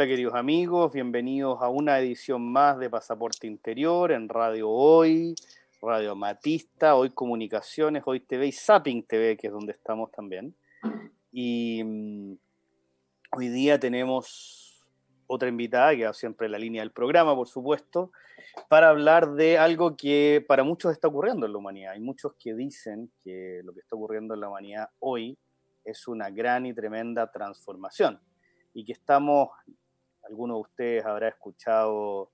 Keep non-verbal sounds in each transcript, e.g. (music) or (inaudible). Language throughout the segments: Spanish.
Hola queridos amigos, bienvenidos a una edición más de Pasaporte Interior en Radio Hoy, Radio Matista, Hoy Comunicaciones, Hoy TV y Zapping TV, que es donde estamos también. Y mm, hoy día tenemos otra invitada, que va siempre en la línea del programa, por supuesto, para hablar de algo que para muchos está ocurriendo en la humanidad. Hay muchos que dicen que lo que está ocurriendo en la humanidad hoy es una gran y tremenda transformación y que estamos alguno de ustedes habrá escuchado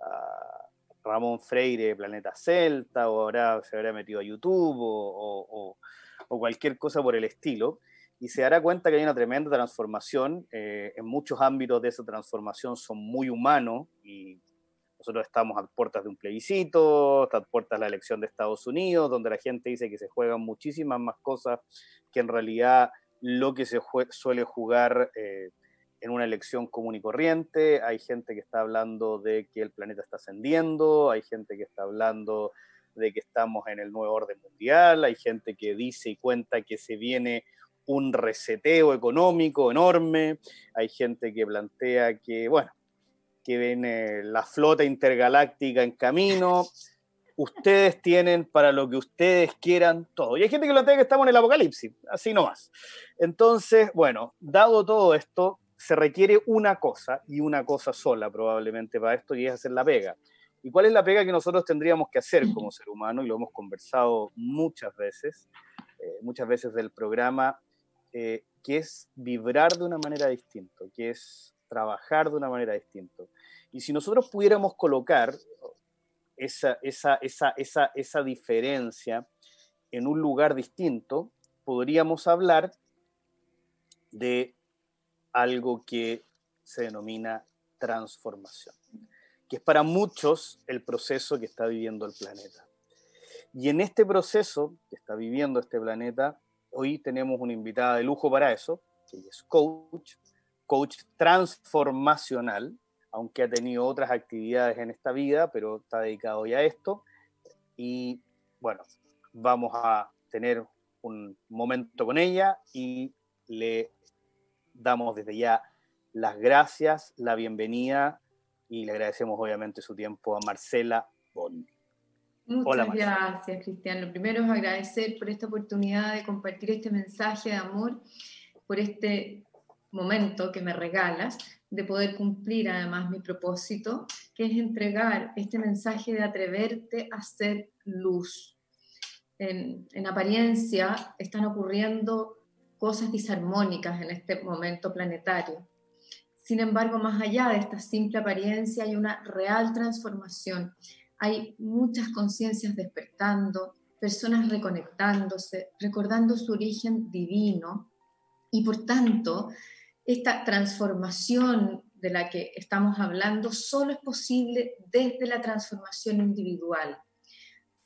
a Ramón Freire, Planeta Celta, o habrá, se habrá metido a YouTube o, cualquier cosa por el estilo, y se dará cuenta que hay una tremenda transformación. Eh, en muchos ámbitos de esa transformación son muy humanos y nosotros estamos a puertas de un plebiscito, a puertas de la elección de Estados Unidos, donde la gente dice que se juegan muchísimas más cosas que en realidad lo que se suele jugar eh, en una elección común y corriente, hay gente que está hablando de que el planeta está ascendiendo, hay gente que está hablando de que estamos en el nuevo orden mundial, hay gente que dice y cuenta que se viene un reseteo económico enorme, hay gente que plantea que, bueno, que viene la flota intergaláctica en camino, ustedes tienen para lo que ustedes quieran todo. Y hay gente que plantea que estamos en el apocalipsis, así nomás. Entonces, bueno, dado todo esto, se requiere una cosa y una cosa sola probablemente para esto y es hacer la pega. ¿Y cuál es la pega que nosotros tendríamos que hacer como ser humano? Y lo hemos conversado muchas veces, eh, muchas veces del programa, eh, que es vibrar de una manera distinta, que es trabajar de una manera distinta. Y si nosotros pudiéramos colocar esa, esa, esa, esa, esa diferencia en un lugar distinto, podríamos hablar de algo que se denomina transformación, que es para muchos el proceso que está viviendo el planeta. Y en este proceso que está viviendo este planeta, hoy tenemos una invitada de lujo para eso, que es coach, coach transformacional, aunque ha tenido otras actividades en esta vida, pero está dedicado ya a esto. Y bueno, vamos a tener un momento con ella y le damos desde ya las gracias, la bienvenida y le agradecemos obviamente su tiempo a Marcela Bondi. Muchas gracias, Cristiano. Primero es agradecer por esta oportunidad de compartir este mensaje de amor, por este momento que me regalas, de poder cumplir además mi propósito, que es entregar este mensaje de atreverte a ser luz. En, en apariencia están ocurriendo cosas disarmónicas en este momento planetario. Sin embargo, más allá de esta simple apariencia hay una real transformación. Hay muchas conciencias despertando, personas reconectándose, recordando su origen divino y por tanto, esta transformación de la que estamos hablando solo es posible desde la transformación individual.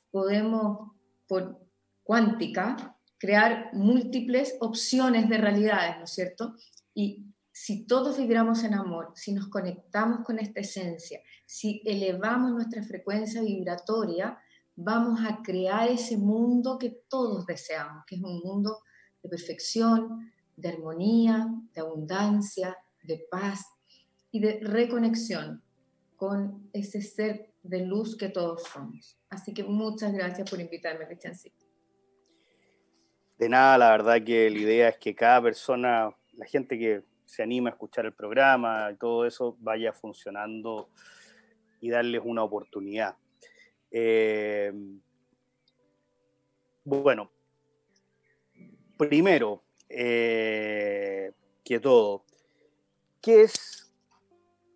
Podemos, por cuántica, crear múltiples opciones de realidades, ¿no es cierto? Y si todos vibramos en amor, si nos conectamos con esta esencia, si elevamos nuestra frecuencia vibratoria, vamos a crear ese mundo que todos deseamos, que es un mundo de perfección, de armonía, de abundancia, de paz y de reconexión con ese ser de luz que todos somos. Así que muchas gracias por invitarme, Cristiancito. De nada, la verdad que la idea es que cada persona, la gente que se anima a escuchar el programa y todo eso, vaya funcionando y darles una oportunidad. Eh, bueno, primero eh, que todo, ¿qué es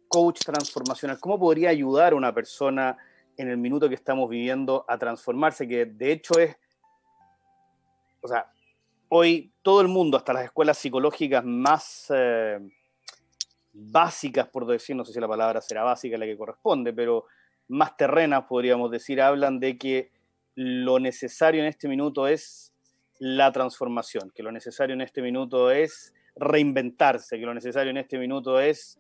coach transformacional? ¿Cómo podría ayudar a una persona en el minuto que estamos viviendo a transformarse? Que de hecho es o sea, hoy todo el mundo, hasta las escuelas psicológicas más eh, básicas, por decir, no sé si la palabra será básica la que corresponde, pero más terrenas, podríamos decir, hablan de que lo necesario en este minuto es la transformación, que lo necesario en este minuto es reinventarse, que lo necesario en este minuto es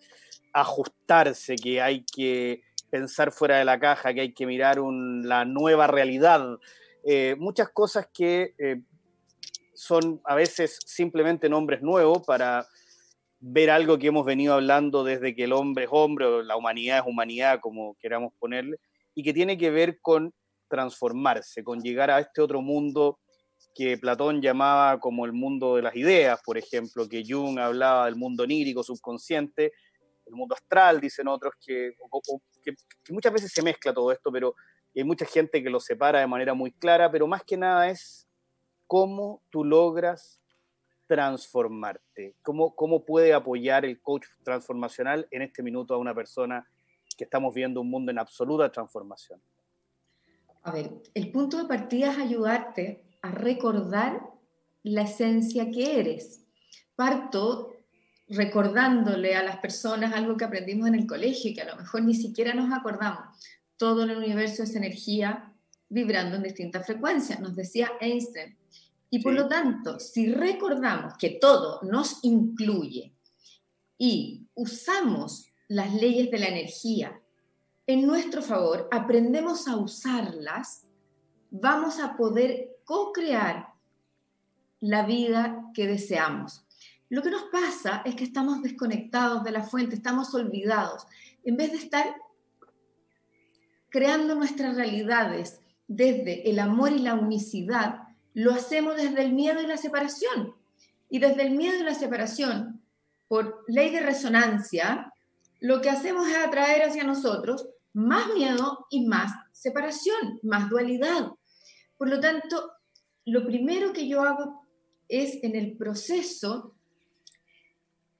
ajustarse, que hay que pensar fuera de la caja, que hay que mirar la nueva realidad, eh, muchas cosas que eh, son a veces simplemente nombres nuevos para ver algo que hemos venido hablando desde que el hombre es hombre o la humanidad es humanidad, como queramos ponerle, y que tiene que ver con transformarse, con llegar a este otro mundo que Platón llamaba como el mundo de las ideas, por ejemplo, que Jung hablaba del mundo onírico, subconsciente, el mundo astral, dicen otros, que, que, muchas veces se mezcla todo esto, pero hay mucha gente que lo separa de manera muy clara, pero más que nada es cómo tú logras transformarte, cómo, cómo puede apoyar el coach transformacional en este minuto a una persona que estamos viendo un mundo en absoluta transformación. A ver, el punto de partida es ayudarte a recordar la esencia que eres. Parto recordándole a las personas algo que aprendimos en el colegio y que a lo mejor ni siquiera nos acordamos. Todo el universo es energía vibrando en distintas frecuencias, nos decía Einstein. Y por lo tanto, si recordamos que todo nos incluye y usamos las leyes de la energía en nuestro favor, aprendemos a usarlas, vamos a poder co-crear la vida que deseamos. Lo que nos pasa es que estamos desconectados de la fuente, estamos olvidados. En vez de estar creando nuestras realidades desde el amor y la unicidad, lo hacemos desde el miedo y la separación. Y desde el miedo y la separación, por ley de resonancia, lo que hacemos es atraer hacia nosotros más miedo y más separación, más dualidad. Por lo tanto, lo primero que yo hago es en el proceso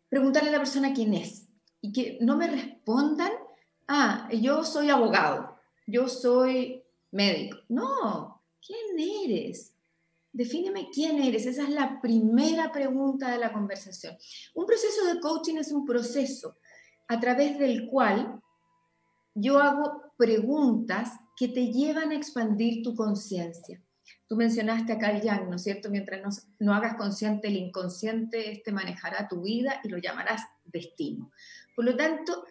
preguntarle a la persona quién es y que no me respondan, ah, yo soy abogado, yo soy médico. No, ¿quién eres? Defíneme quién eres. Esa es la primera pregunta de la conversación. Un proceso de coaching es un proceso a través del cual yo hago preguntas que te llevan a expandir tu conciencia. Tú mencionaste a Carl Jung, ¿no es cierto? Mientras no, no, hagas consciente el inconsciente, este manejará tu vida y lo llamarás destino. Por lo tanto,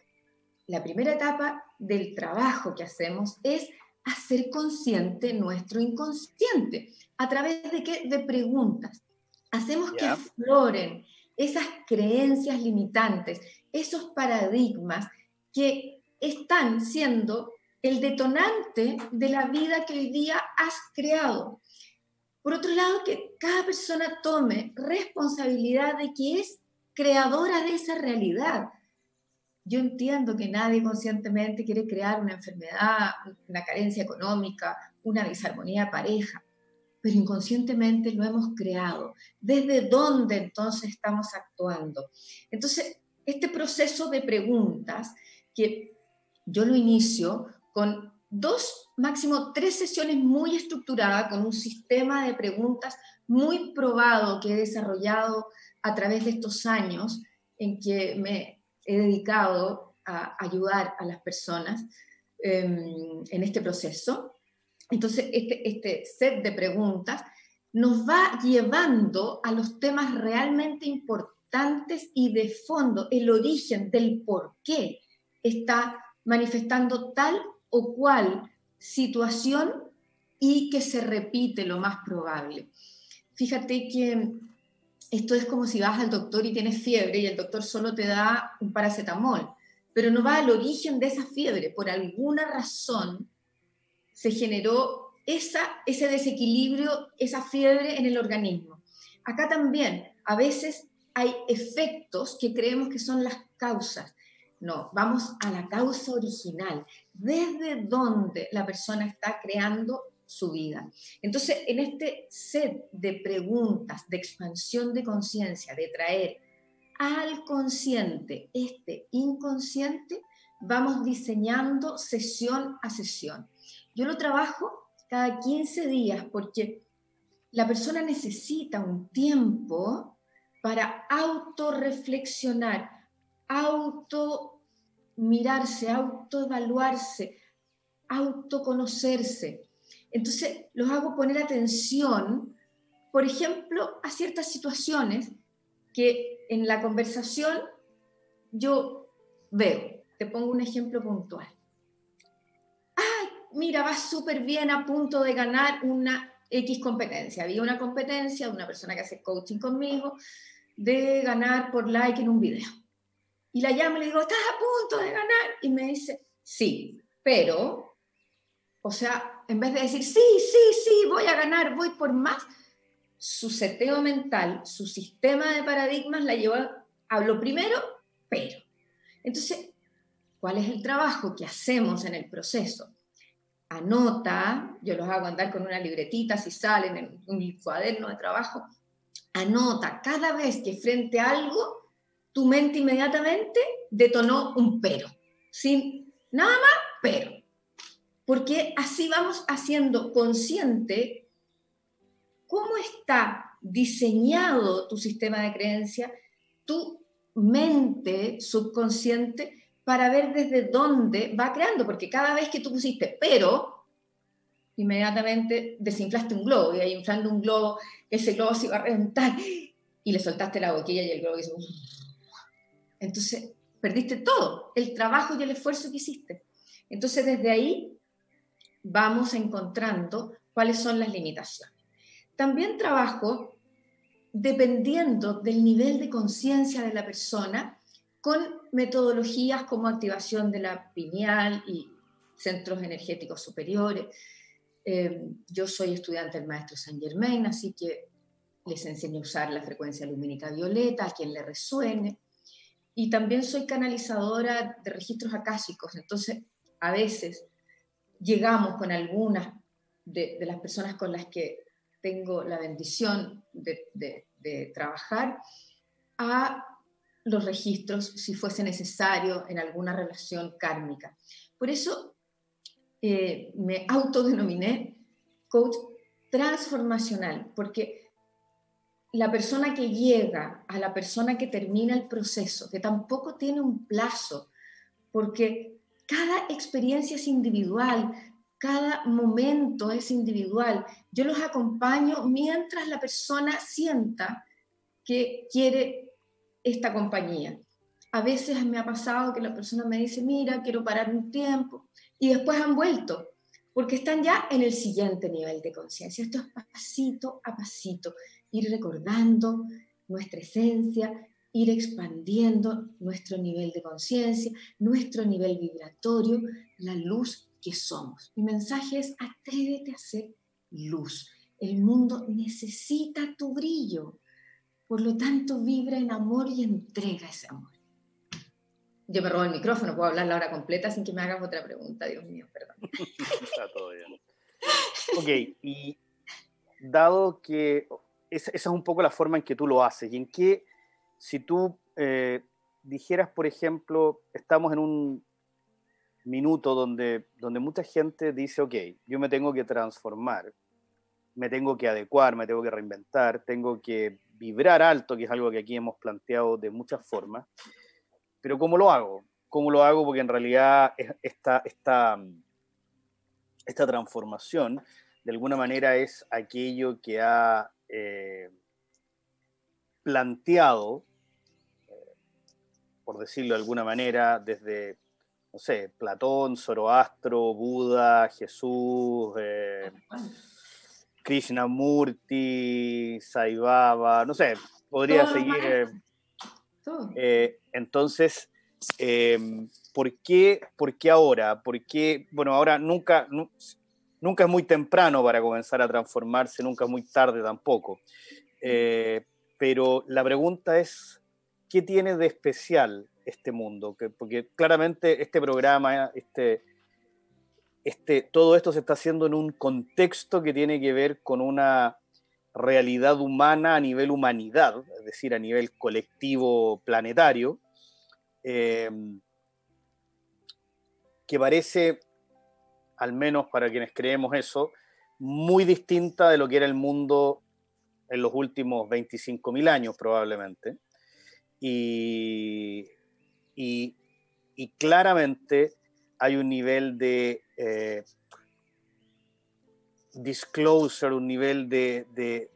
la primera etapa del trabajo que hacemos es hacer consciente nuestro inconsciente. ¿A través de qué? De preguntas. Hacemos que afloren esas creencias limitantes, esos paradigmas que están siendo el detonante de la vida que hoy día has creado. Por otro lado, que cada persona tome responsabilidad de que es creadora de esa realidad. Yo entiendo que nadie conscientemente quiere crear una enfermedad, una carencia económica, una disarmonía de pareja, pero inconscientemente lo hemos creado. ¿Desde dónde entonces estamos actuando? Entonces, este proceso de preguntas que yo lo inicio con dos, máximo tres sesiones muy estructuradas, con un sistema de preguntas muy probado que he desarrollado a través de estos años en que me he dedicado a ayudar a las personas em, en este proceso. Entonces, este, este set de preguntas nos va llevando a los temas realmente importantes y de fondo, el origen del por qué está manifestando tal o cual situación y que se repite lo más probable. Fíjate que esto es como si vas al doctor y tienes fiebre y el doctor solo te da un paracetamol, pero no va al origen de esa fiebre. Por alguna razón se generó esa, ese desequilibrio, esa fiebre en el organismo. Acá también, a veces hay efectos que creemos que son las causas. No, vamos a la causa original, desde donde la persona está creando su vida. Entonces, en este set de preguntas, de expansión de conciencia, de traer al consciente este inconsciente, vamos diseñando sesión a sesión. Yo lo trabajo cada 15 días porque la persona necesita un tiempo para autorreflexionar, auto mirarse, autoevaluarse, autoconocerse. Entonces, los hago poner atención, por ejemplo, a ciertas situaciones que en la conversación yo veo. Te pongo un ejemplo puntual. Ay, mira, va súper bien a punto de ganar una X competencia. Había una competencia de una persona que hace coaching conmigo de ganar por like en un video. Y la llamo y le digo, estás a punto de ganar. Y me dice, sí, pero, o sea, en vez de decir, sí, sí, sí, voy a ganar, voy por más, su seteo mental, su sistema de paradigmas la lleva a lo primero, pero. Entonces, ¿cuál es el trabajo que hacemos en el proceso? Anota, yo los hago andar con una libretita si salen en un cuaderno de trabajo, anota cada vez que frente a algo, tu mente inmediatamente detonó un pero, sin nada más, pero. Porque así vamos haciendo consciente cómo está diseñado tu sistema de creencia, tu mente subconsciente, para ver desde dónde va creando, porque cada vez que tú pusiste pero, inmediatamente desinflaste un globo, y ahí inflando un globo, ese globo se iba a reventar, y le soltaste la boquilla y el globo hizo... Entonces, perdiste todo, el trabajo y el esfuerzo que hiciste. Entonces, desde ahí vamos encontrando cuáles son las limitaciones. También trabajo dependiendo del nivel de conciencia de la persona con metodologías como activación de la pineal y centros energéticos superiores. Eh, yo soy estudiante del maestro Saint Germain, así que les enseño a usar la frecuencia lumínica violeta a quien le resuene. Y también soy canalizadora de registros acásicos, entonces a veces llegamos con algunas de las personas con las que tengo la bendición de, trabajar, a los registros si fuese necesario en alguna relación kármica. Por eso eh, me autodenominé coach transformacional, porque la persona que llega a la persona que termina el proceso, que tampoco tiene un plazo, porque cada experiencia es individual, cada momento es individual. Yo los acompaño mientras la persona sienta que quiere esta compañía. A veces me ha pasado que la persona me dice, mira, quiero parar un tiempo, y después han vuelto, porque están ya en el siguiente nivel de conciencia. Esto es pasito a pasito, ir recordando nuestra esencia, ir expandiendo nuestro nivel de conciencia, nuestro nivel vibratorio, la luz que somos. Mi mensaje es atrévete a ser luz. El mundo necesita tu brillo. Por lo tanto, vibra en amor y entrega ese amor. Yo me robo el micrófono, puedo hablar la hora completa sin que me hagas otra pregunta, Dios mío, perdón. (laughs) Está todo bien. Ok, y dado que esa, es un poco la forma en que tú lo haces, y en que si tú eh, dijeras, por ejemplo, estamos en un minuto donde, donde mucha gente dice, ok, yo me tengo que transformar, me tengo que adecuar, me tengo que reinventar, tengo que vibrar alto, que es algo que aquí hemos planteado de muchas formas, pero ¿cómo lo hago? ¿Cómo lo hago? Porque en realidad esta, esta, esta transformación de alguna manera es aquello que ha eh, planteado, por decirlo de alguna manera, desde no sé, Platón, Zoroastro, Buda, Jesús, eh, Krishnamurti, Saibaba, no sé, podría seguir. Eh, eh, entonces, em, ¿por, qué, ¿por qué ahora? ¿Por qué? Bueno, ahora nunca, nunca es muy temprano para comenzar a transformarse, nunca es muy tarde tampoco. pero la pregunta es, ¿qué tiene de especial este mundo, que, porque claramente este programa, este, este, todo esto se está haciendo en un contexto que tiene que ver con una realidad humana a nivel humanidad, es decir, a nivel colectivo planetario, eh, que parece, al menos para quienes creemos eso, muy distinta de lo que era el mundo en los últimos 25.000 años probablemente. Y y, claramente hay un nivel de eh, disclosure, un nivel de,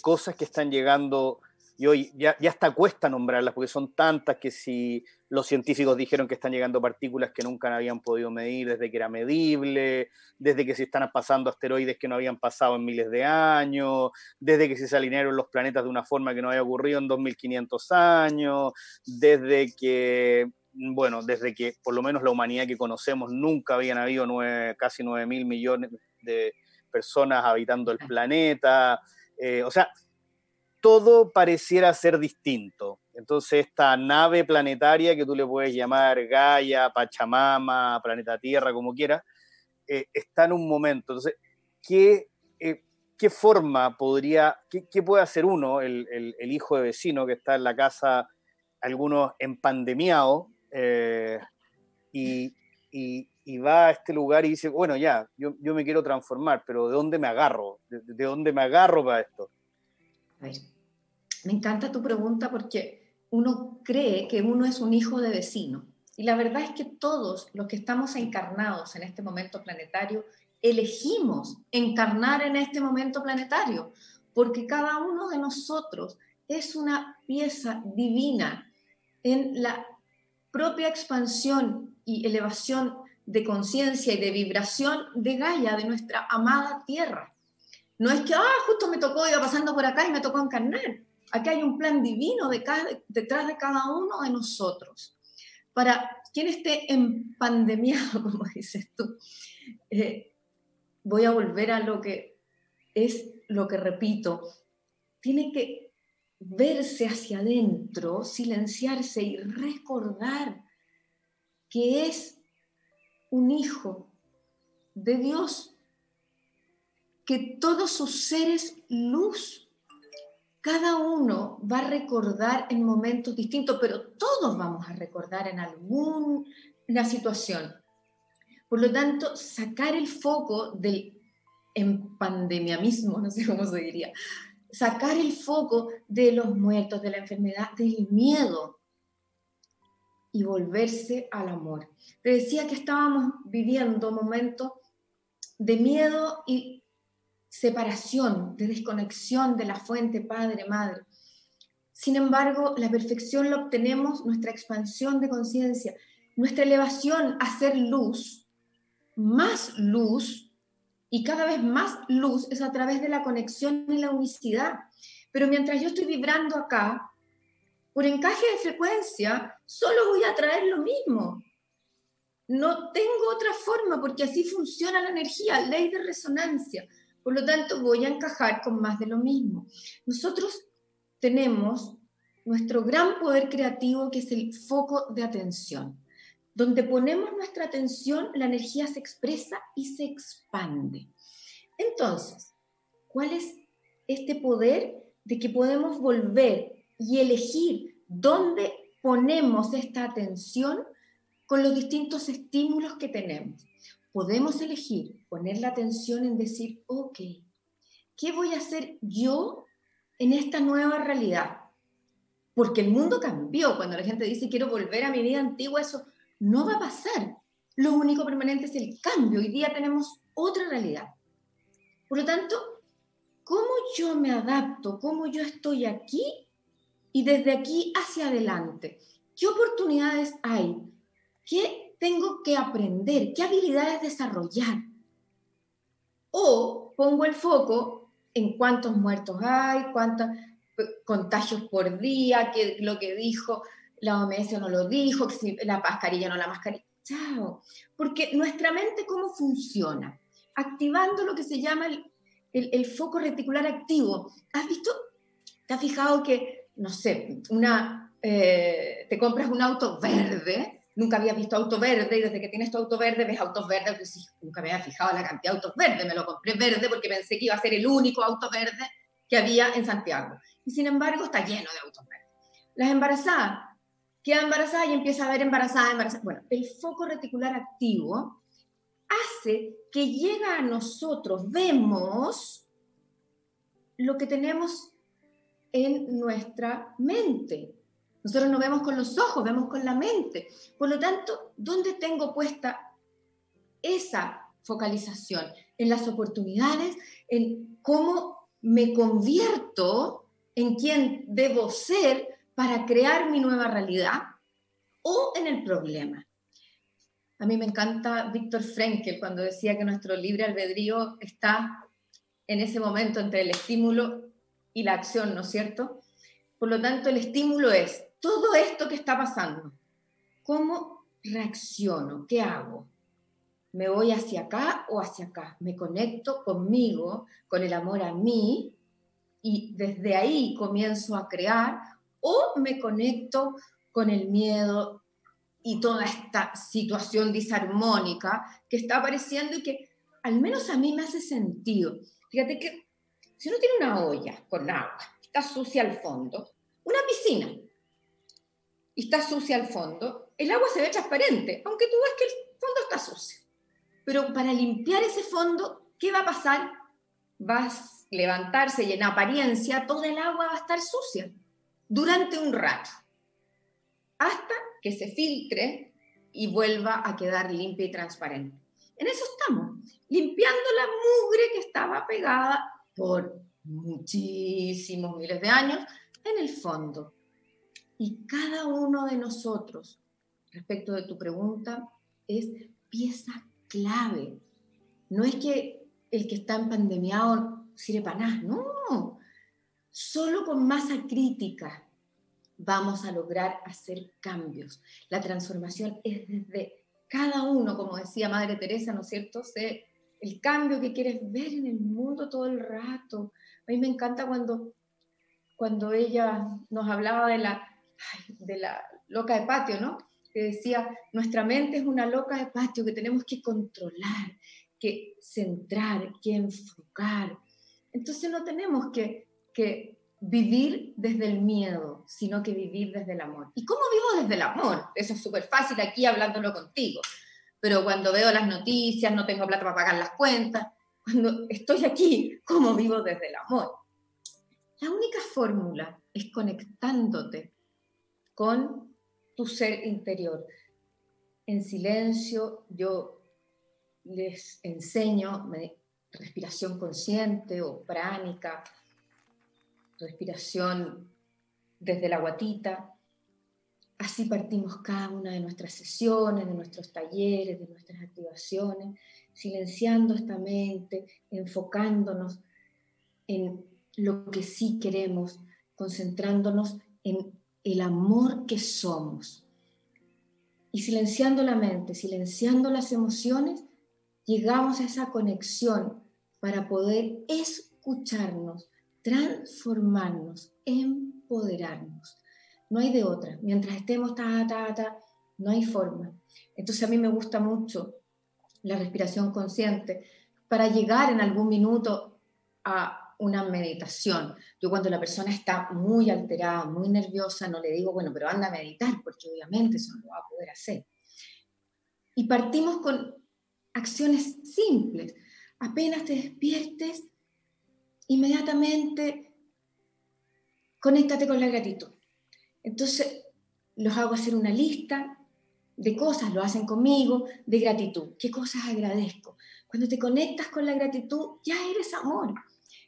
cosas que están llegando y hoy ya, ya hasta cuesta nombrarlas porque son tantas que si los científicos dijeron que están llegando partículas que nunca habían podido medir desde que era medible, desde que se están pasando asteroides que no habían pasado en miles de años, desde que se alinearon los planetas de una forma que no había ocurrido en 2500 años, desde que bueno, desde que por lo menos la humanidad que conocemos nunca habían habido casi 9 mil millones de personas habitando el planeta. Eh, o sea, todo pareciera ser distinto. Entonces, esta nave planetaria que tú le puedes llamar Gaia, Pachamama, Planeta Tierra, como quieras, eh, está en un momento. Entonces, ¿qué, eh, qué forma podría, qué, puede hacer uno, el, hijo de vecino que está en la casa, algunos empandemiados, eh, y, y, va a este lugar y dice, bueno, ya, yo, me quiero transformar, pero ¿de dónde me agarro? ¿De, de dónde me agarro para esto? Me encanta tu pregunta porque uno cree que uno es un hijo de vecino. Y la verdad es que todos los que estamos encarnados en este momento planetario, elegimos encarnar en este momento planetario, porque cada uno de nosotros es una pieza divina en la propia expansión y elevación de conciencia y de vibración de Gaia, de nuestra amada Tierra. No es que, ah, justo me tocó, iba pasando por acá y me tocó encarnar. Aquí hay un plan divino detrás de cada uno de nosotros. Para quien esté en pandemia, (laughs) como dices tú, eh, voy a volver a lo que es lo que repito, tiene que verse hacia adentro, silenciarse y recordar que es un hijo de Dios, que todos sus seres luz cada uno va a recordar en momentos distintos, pero todos vamos a recordar en alguna situación. Por lo tanto, sacar el foco del empandemiamismo, no sé cómo se diría, sacar el foco de los muertos, de la enfermedad, del miedo y volverse al amor. Te decía que estábamos viviendo momentos de miedo y separación, de desconexión de la fuente padre-madre. Sin embargo, la perfección la obtenemos, nuestra expansión de conciencia, nuestra elevación a ser luz, más luz, y cada vez más luz es a través de la conexión y la unicidad. Pero mientras yo estoy vibrando acá, por encaje de frecuencia, solo voy a traer lo mismo. No tengo otra forma porque así funciona la energía, ley de resonancia. Por lo tanto, voy a encajar con más de lo mismo. Nosotros tenemos nuestro gran poder creativo que es el foco de atención. Donde ponemos nuestra atención, la energía se expresa y se expande. Entonces, ¿cuál es este poder de que podemos volver y elegir dónde ponemos esta atención con los distintos estímulos que tenemos? Podemos elegir poner la atención en decir, ok, ¿qué voy a hacer yo en esta nueva realidad? Porque el mundo cambió. Cuando la gente dice, quiero volver a mi vida antigua, eso no va a pasar. Lo único permanente es el cambio. Hoy día tenemos otra realidad. Por lo tanto, ¿cómo yo me adapto? ¿Cómo yo estoy aquí? Y desde aquí hacia adelante, ¿qué oportunidades hay? ¿Qué tengo que aprender? ¿Qué habilidades desarrollar? O pongo el foco en cuántos muertos hay, cuántos contagios por día, qué lo que dijo la OMS no lo dijo, si la mascarilla no la mascarilla. Chao. Porque nuestra mente, ¿cómo funciona? Activando lo que se llama el, el foco reticular activo. ¿Has visto? ¿Te has fijado que, no sé, una, eh, te compras un auto verde nunca había visto auto verde y desde que tienes tu auto verde ves autos verdes, pues nunca me había fijado la cantidad de autos verdes, me lo compré verde porque pensé que iba a ser el único auto verde que había en Santiago. Y sin embargo está lleno de autos verdes. Las embarazadas, queda embarazada y empieza a ver embarazada, embarazada. Bueno, el foco reticular activo hace que llega a nosotros, vemos lo que tenemos en nuestra mente, nosotros no vemos con los ojos, vemos con la mente. Por lo tanto, ¿dónde tengo puesta esa focalización? En las oportunidades, en cómo me convierto en quién debo ser para crear mi nueva realidad o en el problema. A mí me encanta Víctor Frenkel cuando decía que nuestro libre albedrío está en ese momento entre el estímulo y la acción, ¿no es cierto? Por lo tanto, el estímulo es todo esto que está pasando. ¿Cómo reacciono? ¿Qué hago? ¿Me voy hacia acá o hacia acá? ¿Me conecto conmigo, con el amor a mí y desde ahí comienzo a crear o me conecto con el miedo y toda esta situación disarmónica que está apareciendo y que al menos a mí me hace sentido. Fíjate que si uno tiene una olla con agua, está sucia al fondo, una piscina, y está sucia al fondo, el agua se ve transparente, aunque tú ves que el fondo está sucio. Pero para limpiar ese fondo, ¿qué va a pasar? Vas a levantarse y en apariencia toda el agua va a estar sucia durante un rato, hasta que se filtre y vuelva a quedar limpia y transparente. En eso estamos, limpiando la mugre que estaba pegada por muchísimos miles de años en el fondo. Y cada uno de nosotros, respecto de tu pregunta, es pieza clave. No es que el que está en pandemia sirve para nada, no. Solo con masa crítica vamos a lograr hacer cambios. La transformación es desde cada uno, como decía Madre Teresa, ¿no es cierto? Sé el cambio que quieres ver en el mundo todo el rato. A mí me encanta cuando, cuando ella nos hablaba de la, (laughs) de la loca de patio, ¿no? Que decía, nuestra mente es una loca de patio que tenemos que controlar, que centrar, que enfocar. Entonces no tenemos que, que vivir desde el miedo, sino que vivir desde el amor. ¿Y cómo vivo desde el amor? Eso es súper fácil aquí hablándolo contigo. Pero cuando veo las noticias, no tengo plata para pagar las cuentas, cuando estoy aquí, ¿cómo vivo desde el amor? La única fórmula es conectándote con tu ser interior. En silencio yo les enseño respiración consciente o pránica, respiración desde la guatita. Así partimos cada una de nuestras sesiones, de nuestros talleres, de nuestras activaciones, silenciando esta mente, enfocándonos en lo que sí queremos, concentrándonos en el amor que somos. Y silenciando la mente, silenciando las emociones, llegamos a esa conexión para poder escucharnos, transformarnos, empoderarnos. No hay de otra. Mientras estemos ta, ta, ta, no hay forma. Entonces a mí me gusta mucho la respiración consciente para llegar en algún minuto a una meditación. Yo cuando la persona está muy alterada, muy nerviosa, no le digo, bueno, pero anda a meditar, porque obviamente eso no lo va a poder hacer. Y partimos con acciones simples. Apenas te despiertes, inmediatamente conéctate con la gratitud. Entonces, los hago hacer una lista de cosas, lo hacen conmigo, de gratitud. ¿Qué cosas agradezco? Cuando te conectas con la gratitud, ya eres amor.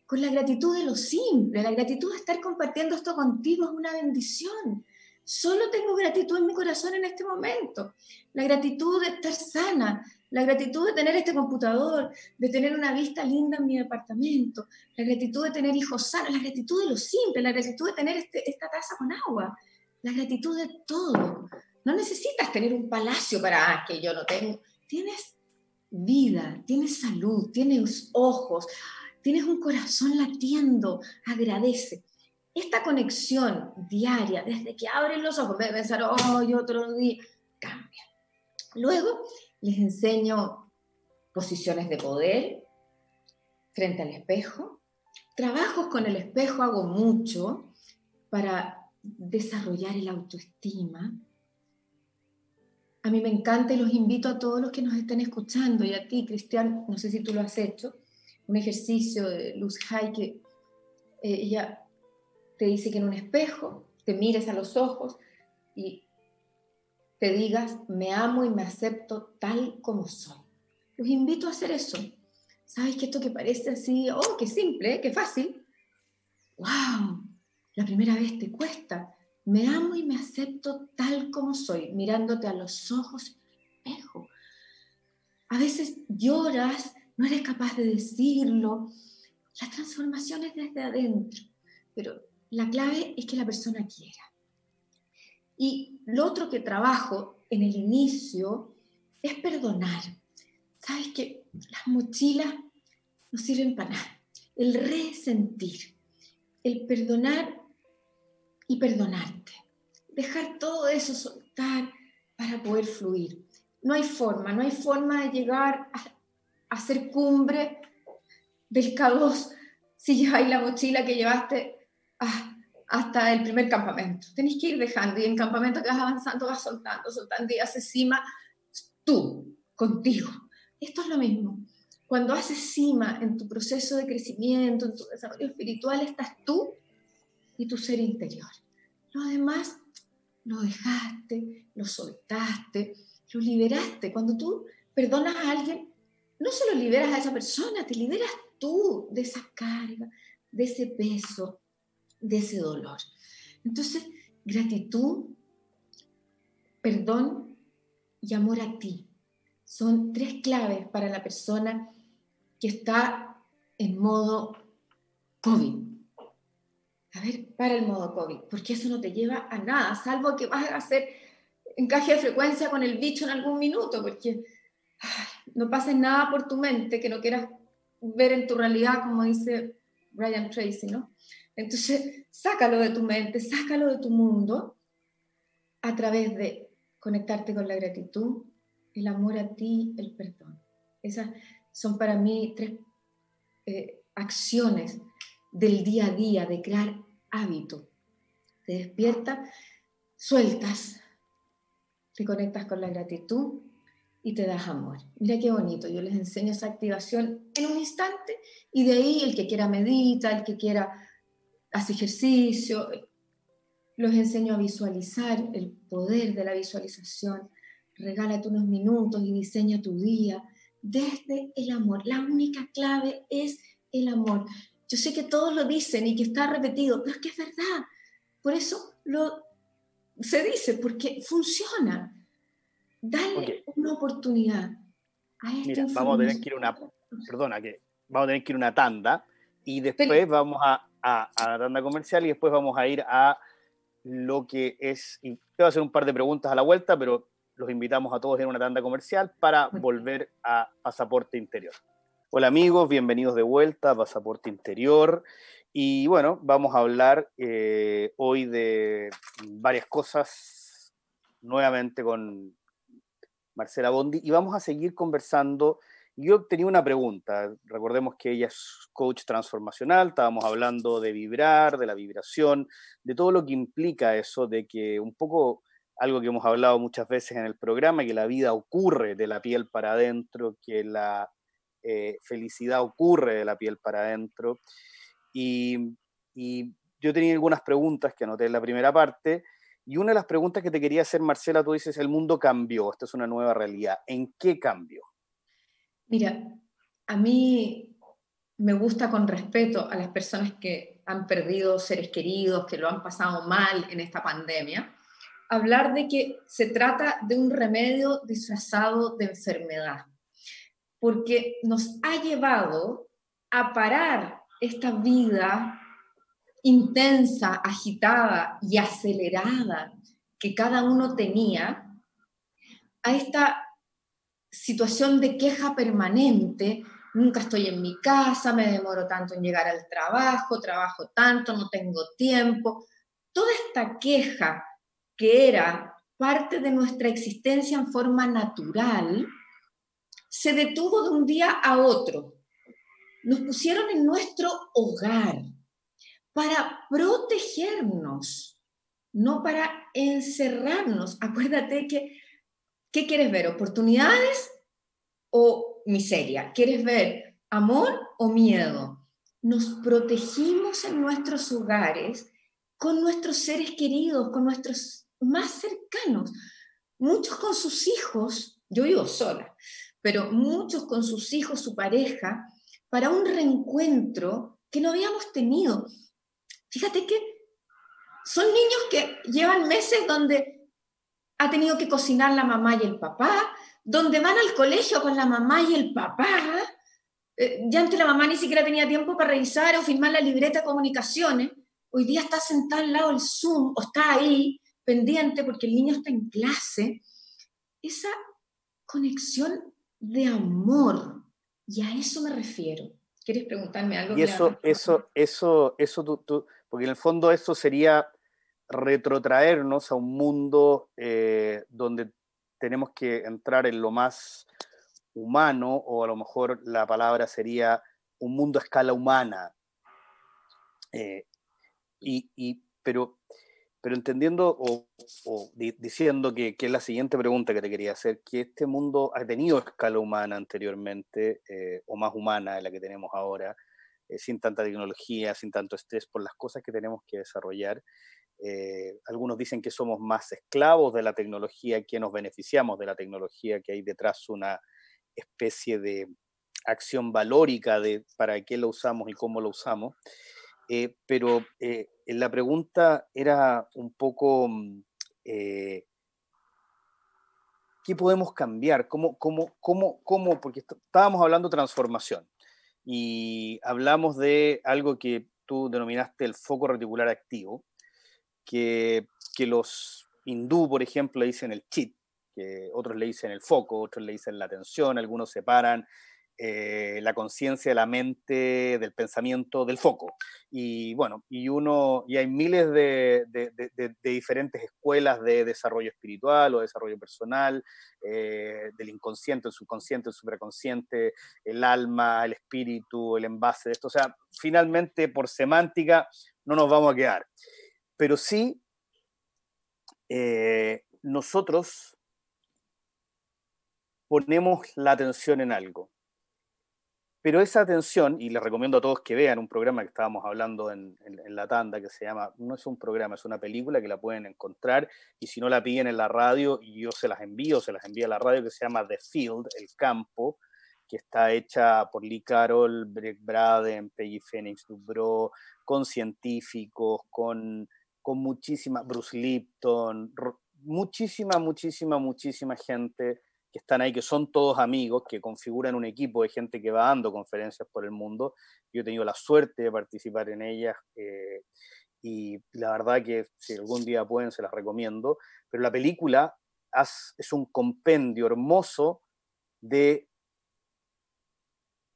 Con la gratitud de lo simple, la gratitud de estar compartiendo esto contigo es una bendición. Solo tengo gratitud en mi corazón en este momento. La gratitud de estar sana, la gratitud de tener este computador, de tener una vista linda en mi departamento, la gratitud de tener hijos sanos, la gratitud de lo simple, la gratitud de tener este, esta taza con agua, la gratitud de todo. No necesitas tener un palacio para ah, que yo no tengo. Tienes vida, tienes salud, tienes ojos, tienes un corazón latiendo, agradece. Esta conexión diaria, desde que abren los ojos, de pensar, hoy otro día, cambia. Luego, les enseño posiciones de poder frente al espejo. Trabajos con el espejo hago mucho para desarrollar el autoestima. A mí me encanta y los invito a todos los que nos estén escuchando y a ti, Cristian, no sé si tú lo has hecho, un ejercicio de Luz Hay que eh, ella te dice que en un espejo te mires a los ojos y te digas, me amo y me acepto tal como soy. Los invito a hacer eso. ¿Sabes que esto que parece así, oh, qué simple, qué fácil? ¡Wow! La primera vez te cuesta. Me amo y me acepto tal como soy, mirándote a los ojos, espejo. A veces lloras, no eres capaz de decirlo. La transformación es desde adentro, pero la clave es que la persona quiera. Y lo otro que trabajo en el inicio es perdonar. Sabes que las mochilas no sirven para nada. El resentir, el perdonar y perdonarte. Dejar todo eso soltar para poder fluir. No hay forma, no hay forma de llegar hacer cumbre del caos si lleváis la mochila que llevaste ah, hasta el primer campamento. Tenéis que ir dejando y en campamento que vas avanzando vas soltando, soltando y haces cima tú, contigo. Esto es lo mismo. Cuando haces cima en tu proceso de crecimiento, en tu desarrollo espiritual, estás tú y tu ser interior. Lo demás lo dejaste, lo soltaste, lo liberaste. Cuando tú perdonas a alguien, no solo liberas a esa persona, te liberas tú de esa carga, de ese peso, de ese dolor. Entonces, gratitud, perdón y amor a ti son tres claves para la persona que está en modo COVID. A ver, para el modo COVID, porque eso no te lleva a nada, salvo que vas a hacer encaje de frecuencia con el bicho en algún minuto, porque no pase nada por tu mente que no quieras ver en tu realidad, como dice Brian Tracy, ¿no? Entonces, sácalo de tu mente, sácalo de tu mundo a través de conectarte con la gratitud, el amor a ti, el perdón. Esas son para mí tres eh, acciones del día a día, de crear hábito. Te despierta, sueltas, te conectas con la gratitud y te das amor. Mira qué bonito, yo les enseño esa activación en un instante y de ahí el que quiera medita, el que quiera hace ejercicio, los enseño a visualizar el poder de la visualización. Regálate unos minutos y diseña tu día desde el amor. La única clave es el amor. Yo sé que todos lo dicen y que está repetido, pero es que es verdad. Por eso lo, se dice, porque funciona. Dale una oportunidad a Mira, vamos a tener que ir una, perdona, que vamos a tener que ir una tanda y después vamos a a, la tanda comercial y después vamos a ir a lo que es, y voy a hacer un par de preguntas a la vuelta, pero los invitamos a todos en una tanda comercial para volver a Pasaporte Interior. Hola amigos, bienvenidos de vuelta a Pasaporte Interior. Y bueno, vamos a hablar eh, hoy de varias cosas nuevamente con Marcela Bondi y vamos a seguir conversando yo tenía una pregunta. Recordemos que ella es coach transformacional, estábamos hablando de vibrar, de la vibración, de todo lo que implica eso, de que un poco algo que hemos hablado muchas veces en el programa, que la vida ocurre de la piel para adentro, que la eh, felicidad ocurre de la piel para adentro. Y, y yo tenía algunas preguntas que anoté en la primera parte. Y una de las preguntas que te quería hacer, Marcela, tú dices, el mundo cambió, esta es una nueva realidad. ¿En qué cambió? Mira, a mí me gusta con respeto a las personas que han perdido seres queridos, que lo han pasado mal en esta pandemia, hablar de que se trata de un remedio disfrazado de enfermedad, porque nos ha llevado a parar esta vida intensa, agitada y acelerada que cada uno tenía, a esta situación de queja permanente, nunca estoy en mi casa, me demoro tanto en llegar al trabajo, trabajo tanto, no tengo tiempo. Toda esta queja que era parte de nuestra existencia en forma natural, se detuvo de un día a otro. Nos pusieron en nuestro hogar para protegernos, no para encerrarnos. Acuérdate que ¿Qué quieres ver? ¿Oportunidades o miseria? ¿Quieres ver amor o miedo? Nos protegimos en nuestros hogares con nuestros seres queridos, con nuestros más cercanos. Muchos con sus hijos, yo vivo sola, pero muchos con sus hijos, su pareja, para un reencuentro que no habíamos tenido. Fíjate que son niños que llevan meses donde ha tenido que cocinar la mamá y el papá, donde van al colegio con la mamá y el papá. Eh, ya antes la mamá ni siquiera tenía tiempo para revisar o firmar la libreta de comunicaciones. Hoy día está sentada al lado del Zoom o está ahí pendiente porque el niño está en clase. Esa conexión de amor, y a eso me refiero. ¿Quieres preguntarme algo? Y eso, eso, eso, eso, tú, porque en el fondo eso sería retrotraernos a un mundo eh, donde tenemos que entrar en lo más humano, o a lo mejor la palabra sería un mundo a escala humana. Eh, y, pero, pero entendiendo o, diciendo que, es la siguiente pregunta que te quería hacer, que este mundo ha tenido escala humana anteriormente, eh, o más humana de la que tenemos ahora, sin tanta tecnología, sin tanto estrés por las cosas que tenemos que desarrollar, eh, algunos dicen que somos más esclavos de la tecnología que nos beneficiamos de la tecnología, que hay detrás una especie de acción valórica de para qué lo usamos y cómo lo usamos. Eh, pero eh, la pregunta era un poco, mm, ¿qué podemos cambiar? ¿Cómo, cómo, cómo, cómo? Porque estábamos hablando de transformación y hablamos de algo que tú denominaste el foco reticular activo, que, los hindú, por ejemplo, le dicen el chit, que otros le dicen el foco, otros le dicen la atención, algunos separan eh, la conciencia la mente, del pensamiento, del foco. Y bueno, y uno, y hay miles de, diferentes escuelas de desarrollo espiritual o desarrollo personal, eh, del inconsciente, el subconsciente, el supraconsciente, el alma, el espíritu, el envase de esto. O sea, finalmente, por semántica, no nos vamos a quedar pero sí eh, nosotros ponemos la atención en algo. Pero esa atención, y les recomiendo a todos que vean un programa que estábamos hablando en, la tanda, que se llama, no es un programa, es una película que la pueden encontrar, y si no la piden en la radio, yo se las envío, se las envía a la radio, que se llama The Field, El Campo, que está hecha por Lee Carroll, Breck Braden, Peggy Phoenix Dubrow, con científicos, con con muchísima, Bruce Lipton, muchísima, muchísima, muchísima gente que están ahí, que son todos amigos, que configuran un equipo de gente que va dando conferencias por el mundo. Yo he tenido la suerte de participar en ellas eh, y la verdad que si algún día pueden, se las recomiendo. Pero la película es un compendio hermoso de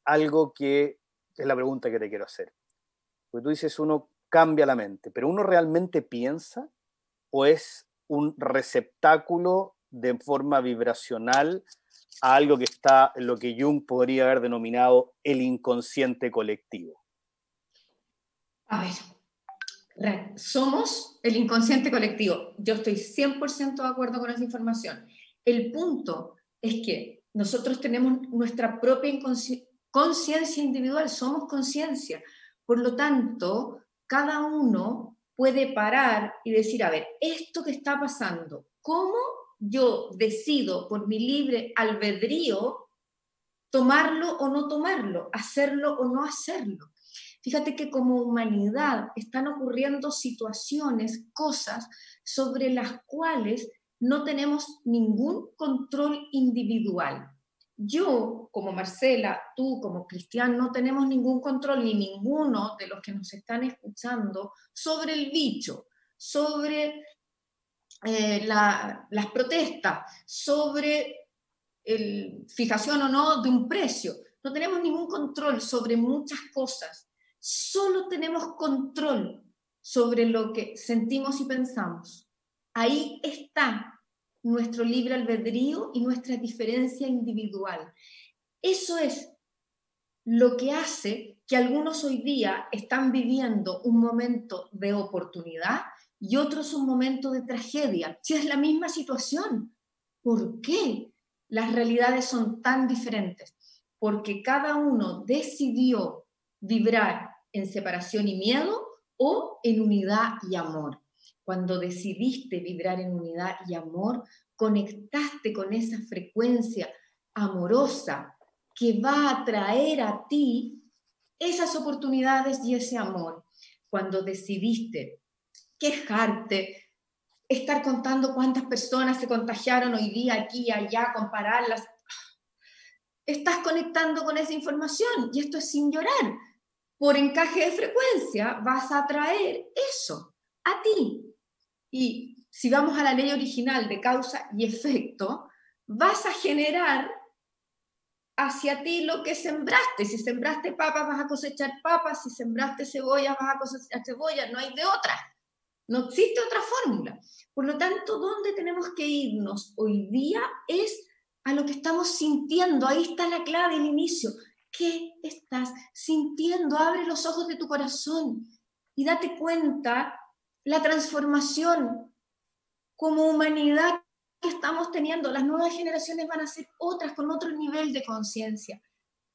algo que es la pregunta que te quiero hacer. Porque tú dices, uno cambia la mente, pero uno realmente piensa o es un receptáculo de forma vibracional a algo que está lo que Jung podría haber denominado el inconsciente colectivo. A ver, somos el inconsciente colectivo. Yo estoy 100% de acuerdo con esa información. El punto es que nosotros tenemos nuestra propia conciencia individual, somos conciencia. Por lo tanto, cada uno puede parar y decir, a ver, esto que está pasando, ¿cómo yo decido por mi libre albedrío tomarlo o no tomarlo, hacerlo o no hacerlo? Fíjate que como humanidad están ocurriendo situaciones, cosas sobre las cuales no tenemos ningún control individual yo, como Marcela, tú, como Cristian, no tenemos ningún control, ni ninguno de los que nos están escuchando, sobre el bicho, sobre eh, las protestas, sobre el, fijación o no de un precio. No tenemos ningún control sobre muchas cosas. Solo tenemos control sobre lo que sentimos y pensamos. Ahí está nuestro libre albedrío y nuestra diferencia individual. Eso es lo que hace que algunos hoy día están viviendo un momento de oportunidad y otros un momento de tragedia. Si es la misma situación, ¿por qué las realidades son tan diferentes? Porque cada uno decidió vibrar en separación y miedo o en unidad y amor. Cuando decidiste vibrar en unidad y amor, conectaste con esa frecuencia amorosa que va a traer a ti esas oportunidades y ese amor. Cuando decidiste quejarte, estar contando cuántas personas se contagiaron hoy día aquí allá, compararlas. Estás conectando con esa información y esto es sin llorar. Por encaje de frecuencia vas a traer eso a ti. Y si vamos a la ley original de causa y efecto, vas a generar hacia ti lo que sembraste. Si sembraste papas, vas a cosechar papas. Si sembraste cebollas, vas a cosechar cebollas. No hay de otra. No existe otra fórmula. Por lo tanto, ¿dónde tenemos que irnos hoy día? Es a lo que estamos sintiendo. Ahí está la clave, el inicio. ¿Qué estás sintiendo? Abre los ojos de tu corazón y date cuenta la transformación como humanidad que estamos teniendo. Las nuevas generaciones van a ser otras con otro nivel de conciencia.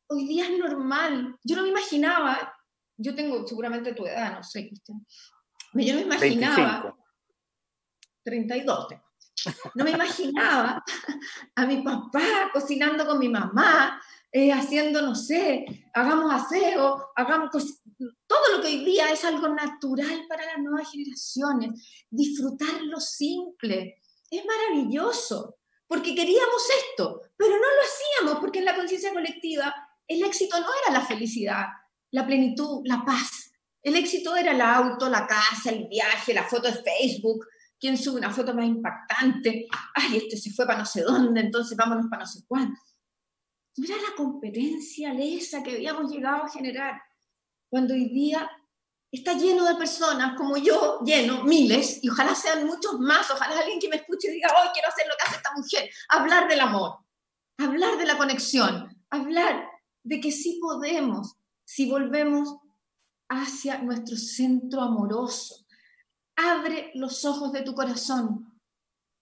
Hoy día es normal. Yo no me imaginaba, yo tengo seguramente tu edad, no sé, Cristian. Yo no me imaginaba. 32 No me imaginaba a mi papá cocinando con mi mamá, eh, haciendo, no sé, hagamos aseo, hagamos todo lo que hoy día es algo natural para las nuevas generaciones. Disfrutar lo simple, es maravilloso, porque queríamos esto, pero no lo hacíamos porque en la conciencia colectiva el éxito no era la felicidad, la plenitud, la paz. El éxito era el auto, la casa, el viaje, la foto de Facebook, quién sube una foto más impactante, ay, este se fue para no sé dónde, entonces vámonos para no sé cuándo. Mira la competencia lesa que habíamos llegado a generar, cuando hoy día está lleno de personas como yo, lleno, miles, y ojalá sean muchos más, ojalá alguien que me escuche diga, hoy quiero hacer lo que hace esta mujer, hablar del amor, hablar de la conexión, hablar de que sí podemos si volvemos hacia nuestro centro amoroso. Abre los ojos de tu corazón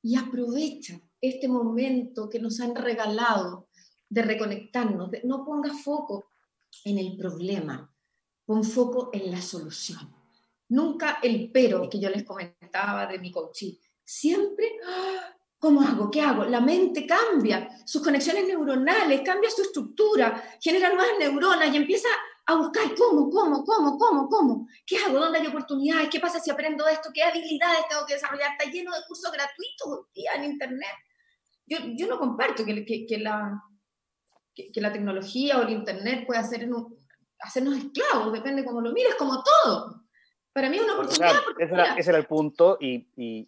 y aprovecha este momento que nos han regalado de reconectarnos. no ponga foco en el problema, Pon foco en la solución. Nunca el pero que yo les comentaba de mi coaching. Siempre, ¡ah! ¿cómo hago? ¿Qué hago? La mente cambia, sus conexiones neuronales, cambia su estructura, genera nuevas neuronas y empieza a buscar cómo, cómo, cómo, cómo, cómo. ¿Qué hago? ¿Dónde hay oportunidades? ¿Qué pasa si aprendo esto? ¿Qué habilidades tengo que desarrollar? Está lleno de cursos gratuitos hoy día en Internet. Yo, yo no comparto que, que, que la, que, que, la tecnología o el Internet pueda un, hacernos esclavos, depende cómo lo mires, como todo. Para mí es una oportunidad. ese, era, el punto y,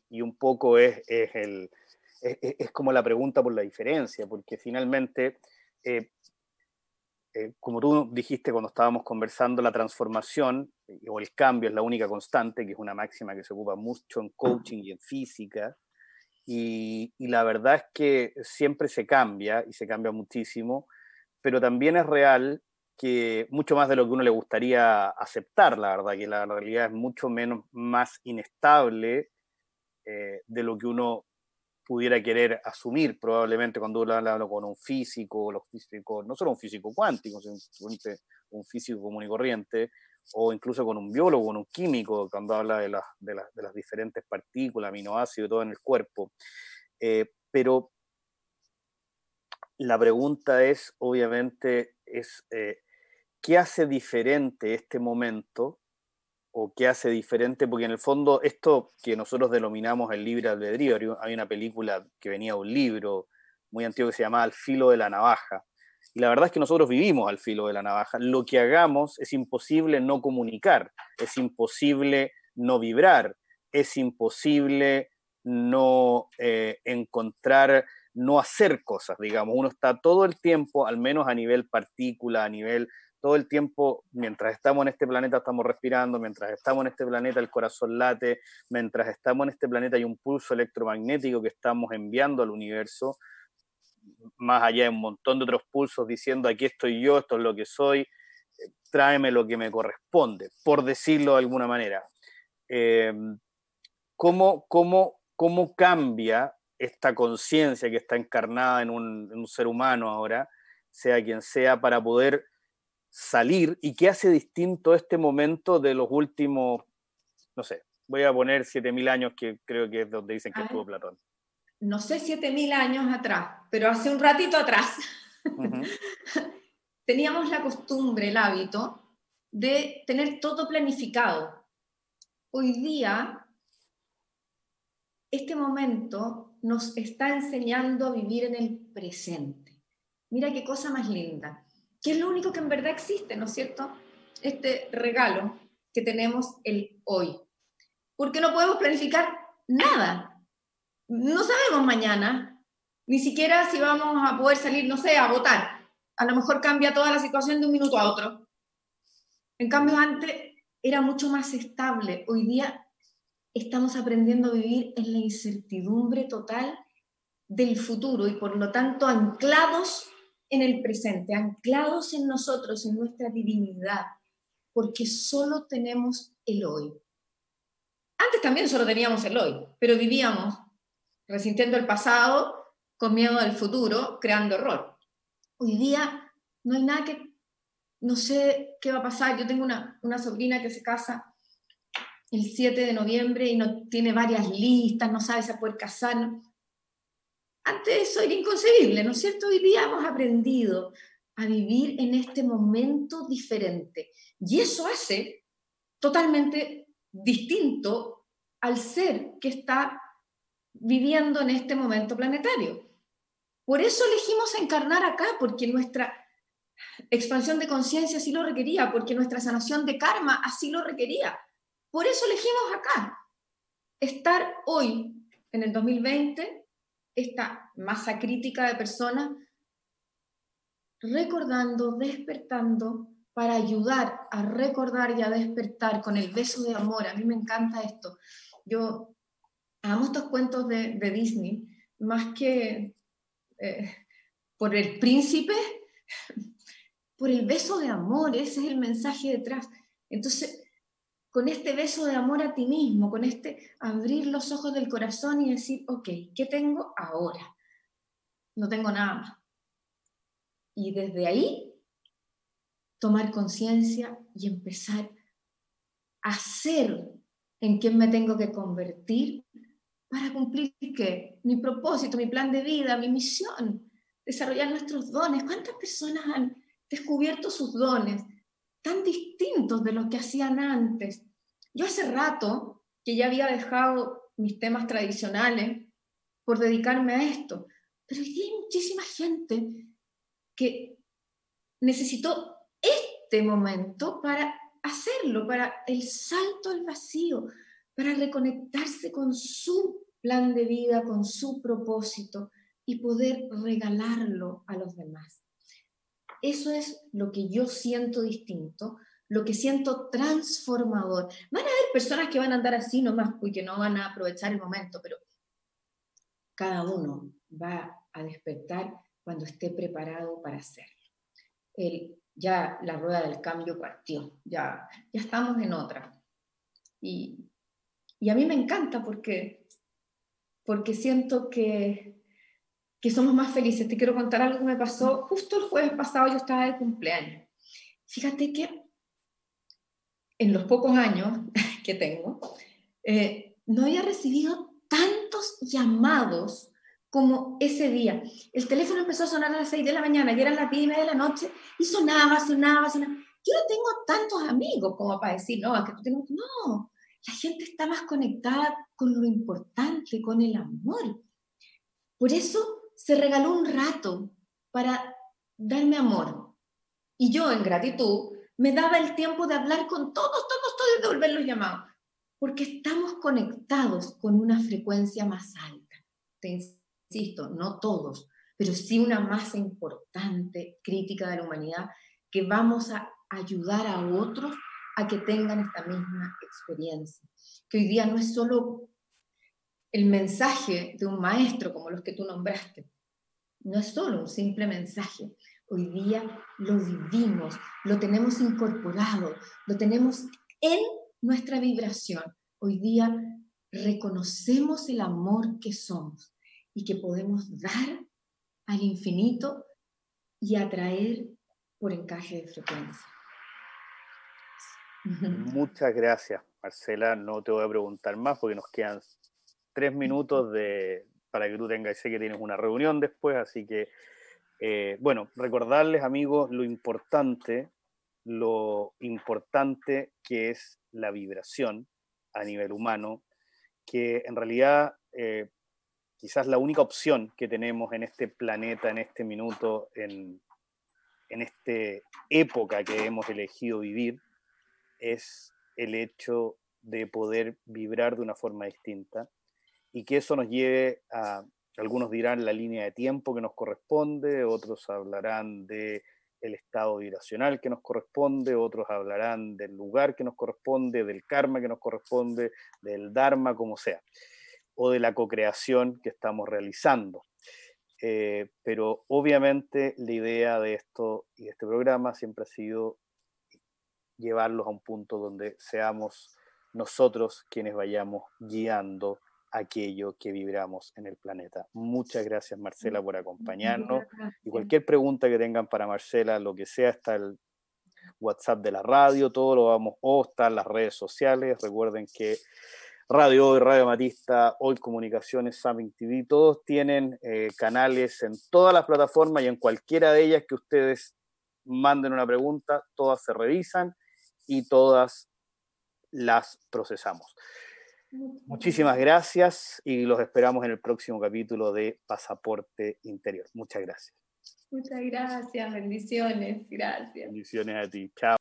y, un poco es, es el, es, es, como la pregunta por la diferencia, porque finalmente, eh, eh, como tú dijiste cuando estábamos conversando, la transformación eh, o el cambio es la única constante, que es una máxima que se ocupa mucho en coaching y en física. Y, la verdad es que siempre se cambia y se cambia muchísimo, pero también es real que mucho más de lo que uno le gustaría aceptar, la verdad, que la realidad es mucho menos más inestable eh, de lo que uno pudiera querer asumir probablemente cuando uno habla con un físico, los físicos, no solo un físico cuántico, sino un físico común y corriente, o incluso con un biólogo, con un químico, cuando habla de, las, de, las, de las diferentes partículas, aminoácidos y todo en el cuerpo. Eh, pero la pregunta es, obviamente, es eh, ¿qué hace diferente este momento? ¿O qué hace diferente? Porque en el fondo esto que nosotros denominamos el libre albedrío, hay una película que venía de un libro muy antiguo que se llamaba Al filo de la navaja. Y la verdad es que nosotros vivimos al filo de la navaja. Lo que hagamos es imposible no comunicar, es imposible no vibrar, es imposible no eh, encontrar, no hacer cosas, digamos. Uno está todo el tiempo, al menos a nivel partícula, a nivel todo el tiempo, mientras estamos en este planeta, estamos respirando, mientras estamos en este planeta, el corazón late, mientras estamos en este planeta hay un pulso electromagnético que estamos enviando al universo, más allá de un montón de otros pulsos diciendo, aquí estoy yo, esto es lo que soy, tráeme lo que me corresponde, por decirlo de alguna manera. Em, ¿cómo, cómo, cómo, cambia esta conciencia que está encarnada en un, en un ser humano ahora, sea quien sea, para poder salir y qué hace distinto este momento de los últimos, no sé, voy a poner 7.000 años que creo que es donde dicen que estuvo Platón. No sé 7.000 años atrás, pero hace un ratito atrás (laughs) teníamos la costumbre, el hábito de tener todo planificado. Hoy día este momento nos está enseñando a vivir en el presente. Mira qué cosa más linda, que es lo único que en verdad existe, ¿no es cierto? Este regalo que tenemos el hoy. Porque no podemos planificar nada. No sabemos mañana, ni siquiera si vamos a poder salir, no sé, a votar. A lo mejor cambia toda la situación de un minuto a otro. En cambio, antes era mucho más estable. Hoy día estamos aprendiendo a vivir en la incertidumbre total del futuro y por lo tanto anclados en el presente, anclados en nosotros, en nuestra divinidad, porque solo tenemos el hoy. Antes también solo teníamos el hoy, pero vivíamos resintiendo el pasado, con miedo al futuro, creando error. Hoy día no hay nada que, no sé qué va a pasar. Yo tengo una, sobrina que se casa el 7 de noviembre y no tiene varias listas, no sabe si va a casar. Antes eso era inconcebible, ¿no es cierto? Hoy día hemos aprendido a vivir en este momento diferente. Y eso hace totalmente distinto al ser que está viviendo en este momento planetario. Por eso elegimos encarnar acá, porque nuestra expansión de conciencia así lo requería, porque nuestra sanación de karma así lo requería. Por eso elegimos acá, estar hoy, en el 2020, esta masa crítica de personas, recordando, despertando, para ayudar a recordar y a despertar con el beso de amor. A mí me encanta esto. Yo amo estos cuentos de, Disney, más que eh, por el príncipe, (laughs) por el beso de amor, ese es el mensaje detrás. Entonces, con este beso de amor a ti mismo, con este abrir los ojos del corazón y decir, ok, ¿qué tengo ahora? No tengo nada más. Y desde ahí tomar conciencia y empezar a ser en quien me tengo que convertir para cumplir ¿qué? mi propósito, mi plan de vida, mi misión, desarrollar nuestros dones. ¿Cuántas personas han descubierto sus dones tan distintos de lo que hacían antes? Yo hace rato que ya había dejado mis temas tradicionales por dedicarme a esto, pero hoy día hay muchísima gente que necesitó este momento para hacerlo, para el salto al vacío, para reconectarse con su plan de vida, con su propósito y poder regalarlo a los demás. Eso es lo que yo siento distinto, lo que siento transformador. Van a haber personas que van a andar así nomás y que no van a aprovechar el momento, pero cada uno va a despertar cuando esté preparado para hacerlo. El ya la rueda del cambio partió, ya, ya estamos en otra. Y, a mí me encanta porque, porque siento que, que somos más felices. Te quiero contar algo que me pasó justo el jueves pasado, yo estaba de cumpleaños. Fíjate que en los pocos años (laughs) que tengo, eh, no había recibido tantos llamados como ese día. El teléfono empezó a sonar a las 6 de la mañana y eran las 10 y media de la noche y sonaba, sonaba, sonaba. Yo no tengo tantos amigos como para decir, no, es que tú tienes... No, la gente está más conectada con lo importante, con el amor. Por eso se regaló un rato para darme amor. Y yo, en gratitud, me daba el tiempo de hablar con todos, todos, todos, de devolver los llamados. Porque estamos conectados con una frecuencia más alta insisto, no todos, pero sí una masa importante, crítica de la humanidad, que vamos a ayudar a otros a que tengan esta misma experiencia. Que hoy día no es solo el mensaje de un maestro como los que tú nombraste, no es solo un simple mensaje. Hoy día lo vivimos, lo tenemos incorporado, lo tenemos en nuestra vibración. Hoy día reconocemos el amor que somos y que podemos dar al infinito y atraer por encaje de frecuencia. (laughs) Muchas gracias, Marcela. No te voy a preguntar más porque nos quedan tres minutos de, para que tú tengas, sé que tienes una reunión después, así que, eh, bueno, recordarles, amigos, lo importante, lo importante que es la vibración a nivel humano, que en realidad eh, quizás la única opción que tenemos en este planeta, en este minuto, en, en esta época que hemos elegido vivir, es el hecho de poder vibrar de una forma distinta y que eso nos lleve a, algunos dirán la línea de tiempo que nos corresponde, otros hablarán de el estado vibracional que nos corresponde, otros hablarán del lugar que nos corresponde, del karma que nos corresponde, del dharma, como sea, o de la cocreación que estamos realizando. Eh, pero obviamente la idea de esto y de este programa siempre ha sido llevarlos a un punto donde seamos nosotros quienes vayamos guiando aquello que vibramos en el planeta. Muchas gracias Marcela por acompañarnos y cualquier pregunta que tengan para Marcela, lo que sea, está el WhatsApp de la radio, todo lo vamos, o están las redes sociales, recuerden que Radio Hoy, Radio Matista, Hoy Comunicaciones, Summit TV, todos tienen eh, canales en todas las plataformas y en cualquiera de ellas que ustedes manden una pregunta, todas se revisan y todas las procesamos. Muchísimas gracias y los esperamos en el próximo capítulo de Pasaporte Interior. Muchas gracias. Muchas gracias, bendiciones, gracias. Bendiciones a ti, chao.